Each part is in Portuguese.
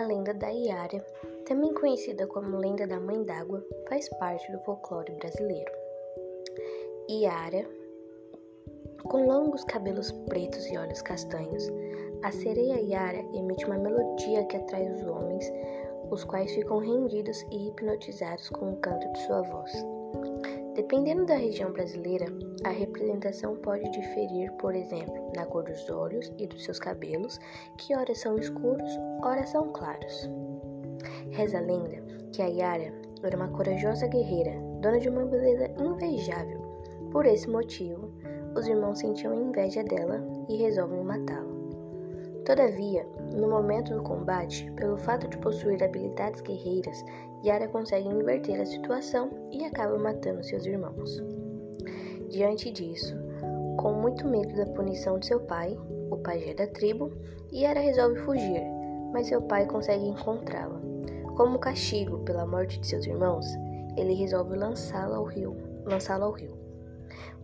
A Iara, também conhecida como lenda da Mãe d'Água, faz parte do folclore brasileiro. Iara, com longos cabelos pretos e olhos castanhos, a sereia Iara emite uma melodia que atrai os homens, os quais ficam rendidos e hipnotizados com o canto de sua voz. Dependendo da região brasileira, a representação pode diferir, por exemplo, na cor dos olhos e dos seus cabelos, que ora são escuros, ora são claros. Reza a lenda que a Yara era uma corajosa guerreira, dona de uma beleza invejável. Por esse motivo, os irmãos sentiam inveja dela e resolvem matá-la. Todavia, no momento do combate, pelo fato de possuir habilidades guerreiras, Yara consegue inverter a situação e acaba matando seus irmãos. Diante disso, com muito medo da punição de seu pai, o pajé da tribo, Yara resolve fugir, mas seu pai consegue encontrá-la. Como castigo pela morte de seus irmãos, ele resolve lançá-la ao rio, lançá-la ao rio.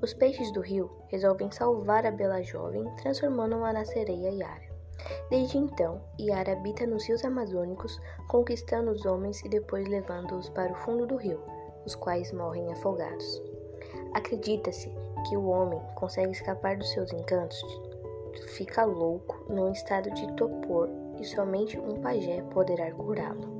Os peixes do rio resolvem salvar a bela jovem, transformando-a na sereia Yara. Desde então, Yara habita nos rios amazônicos, conquistando os homens e depois levando-os para o fundo do rio, os quais morrem afogados. Acredita-se que o homem consegue escapar dos seus encantos, fica louco num estado de topor e somente um pajé poderá curá-lo.